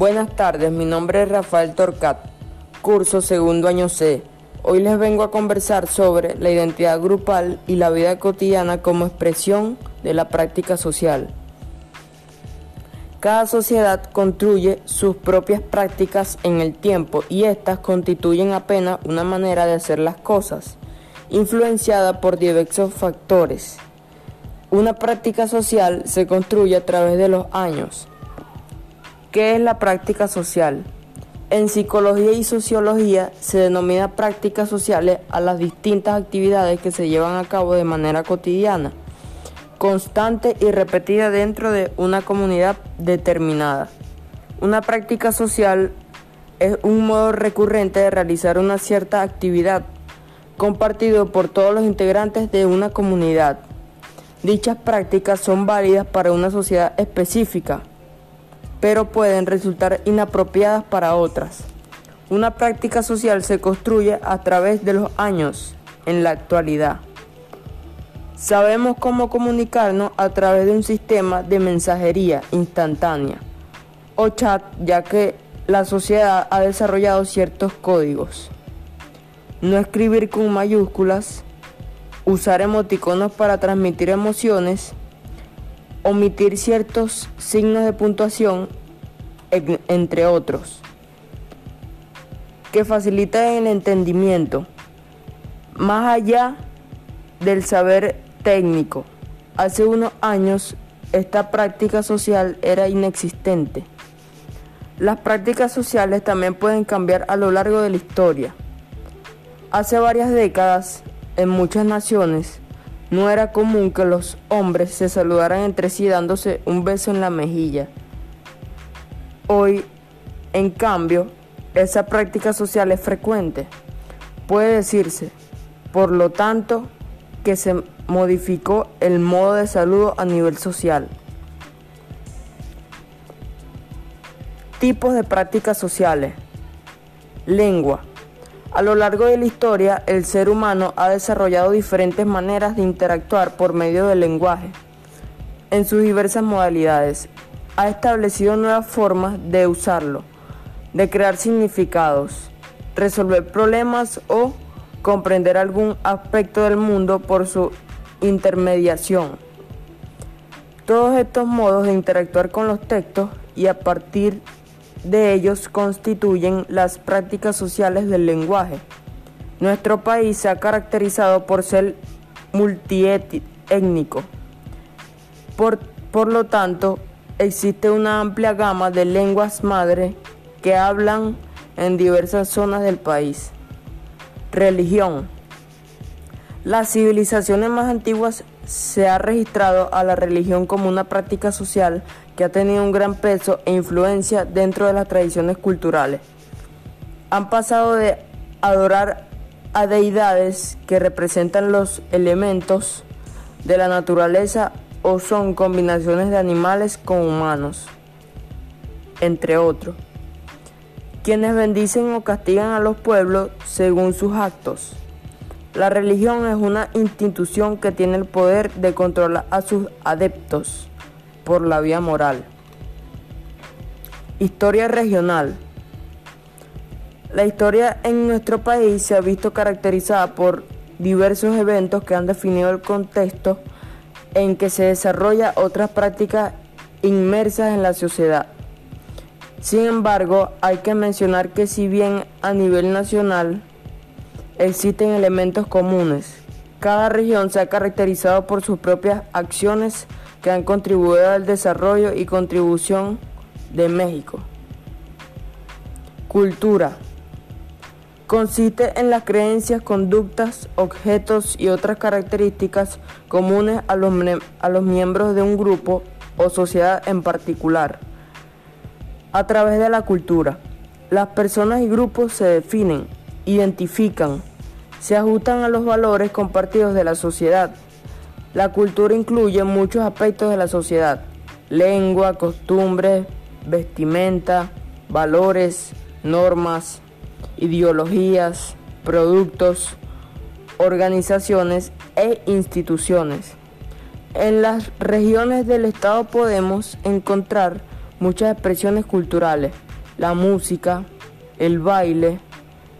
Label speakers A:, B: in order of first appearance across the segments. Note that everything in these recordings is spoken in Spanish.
A: Buenas tardes, mi nombre es Rafael Torcat, curso segundo año C. Hoy les vengo a conversar sobre la identidad grupal y la vida cotidiana como expresión de la práctica social. Cada sociedad construye sus propias prácticas en el tiempo y éstas constituyen apenas una manera de hacer las cosas, influenciada por diversos factores. Una práctica social se construye a través de los años. ¿Qué es la práctica social? En psicología y sociología se denomina prácticas sociales a las distintas actividades que se llevan a cabo de manera cotidiana, constante y repetida dentro de una comunidad determinada. Una práctica social es un modo recurrente de realizar una cierta actividad compartido por todos los integrantes de una comunidad. Dichas prácticas son válidas para una sociedad específica, pero pueden resultar inapropiadas para otras. Una práctica social se construye a través de los años en la actualidad. Sabemos cómo comunicarnos a través de un sistema de mensajería instantánea o chat, ya que la sociedad ha desarrollado ciertos códigos. No escribir con mayúsculas, usar emoticonos para transmitir emociones, omitir ciertos signos de puntuación, entre otros, que facilitan el entendimiento, más allá del saber técnico. Hace unos años esta práctica social era inexistente. Las prácticas sociales también pueden cambiar a lo largo de la historia. Hace varias décadas en muchas naciones no era común que los hombres se saludaran entre sí dándose un beso en la mejilla. Hoy, en cambio, esa práctica social es frecuente. Puede decirse, por lo tanto, que se modificó el modo de saludo a nivel social. Tipos de prácticas sociales. Lengua. A lo largo de la historia, el ser humano ha desarrollado diferentes maneras de interactuar por medio del lenguaje, en sus diversas modalidades. Ha establecido nuevas formas de usarlo, de crear significados, resolver problemas o comprender algún aspecto del mundo por su intermediación. Todos estos modos de interactuar con los textos y a partir de ellos constituyen las prácticas sociales del lenguaje. Nuestro país se ha caracterizado por ser multiétnico. Por, por lo tanto, existe una amplia gama de lenguas madre que hablan en diversas zonas del país. Religión. Las civilizaciones más antiguas se ha registrado a la religión como una práctica social que ha tenido un gran peso e influencia dentro de las tradiciones culturales. Han pasado de adorar a deidades que representan los elementos de la naturaleza o son combinaciones de animales con humanos, entre otros, quienes bendicen o castigan a los pueblos según sus actos. La religión es una institución que tiene el poder de controlar a sus adeptos por la vía moral. Historia regional. La historia en nuestro país se ha visto caracterizada por diversos eventos que han definido el contexto en que se desarrolla otras prácticas inmersas en la sociedad. Sin embargo, hay que mencionar que si bien a nivel nacional existen elementos comunes. Cada región se ha caracterizado por sus propias acciones que han contribuido al desarrollo y contribución de México. Cultura. Consiste en las creencias, conductas, objetos y otras características comunes a los, a los miembros de un grupo o sociedad en particular. A través de la cultura, las personas y grupos se definen, identifican, se ajustan a los valores compartidos de la sociedad. La cultura incluye muchos aspectos de la sociedad, lengua, costumbres, vestimenta, valores, normas, ideologías, productos, organizaciones e instituciones. En las regiones del Estado podemos encontrar muchas expresiones culturales, la música, el baile,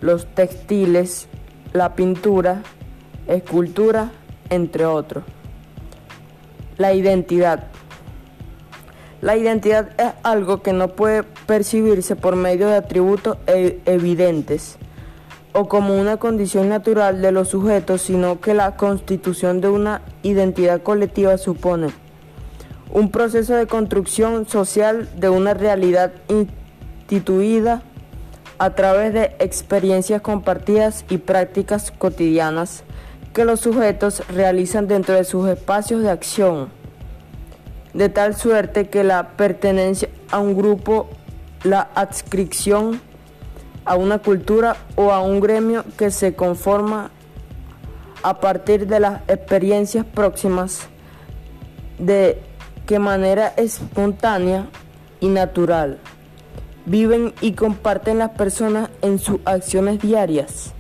A: los textiles, la pintura, escultura, entre otros. La identidad. La identidad es algo que no puede percibirse por medio de atributos e- evidentes o como una condición natural de los sujetos, sino que la constitución de una identidad colectiva supone un proceso de construcción social de una realidad instituida a través de experiencias compartidas y prácticas cotidianas que los sujetos realizan dentro de sus espacios de acción, de tal suerte que la pertenencia a un grupo, la adscripción a una cultura o a un gremio que se conforma a partir de las experiencias próximas de que manera espontánea y natural viven y comparten las personas en sus acciones diarias.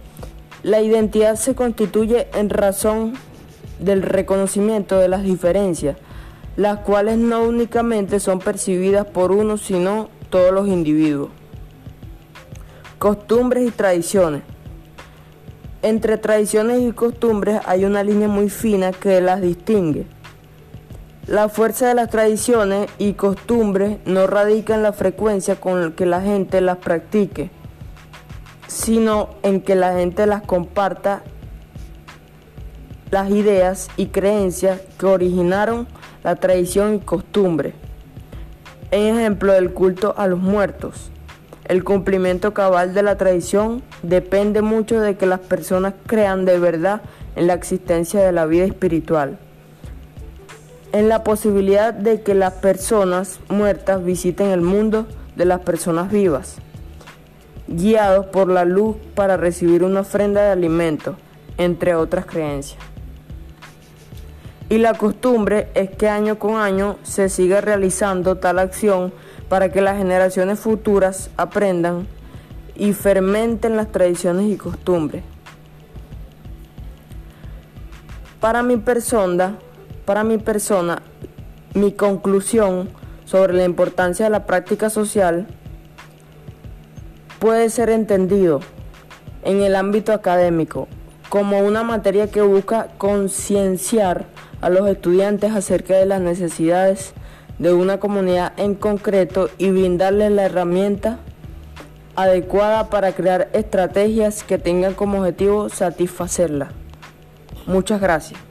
A: La identidad se constituye en razón del reconocimiento de las diferencias, las cuales no únicamente son percibidas por uno, sino todos los individuos. Costumbres y tradiciones. Entre tradiciones y costumbres hay una línea muy fina que las distingue. La fuerza de las tradiciones y costumbres no radica en la frecuencia con que la gente las practique, sino en que la gente las comparta las ideas y creencias que originaron la tradición y costumbre. En ejemplo, el culto a los muertos. El cumplimiento cabal de la tradición depende mucho de que las personas crean de verdad en la existencia de la vida espiritual, en la posibilidad de que las personas muertas visiten el mundo de las personas vivas, guiados por la luz para recibir una ofrenda de alimento, entre otras creencias. Y la costumbre es que año con año se siga realizando tal acción para que las generaciones futuras aprendan y fermenten las tradiciones y costumbres. Para mi persona, para mi persona, mi conclusión sobre la importancia de la práctica social puede ser entendido en el ámbito académico como una materia que busca concienciar a los estudiantes acerca de las necesidades de una comunidad en concreto y brindarles la herramienta adecuada para crear estrategias que tengan como objetivo satisfacerla. Muchas gracias.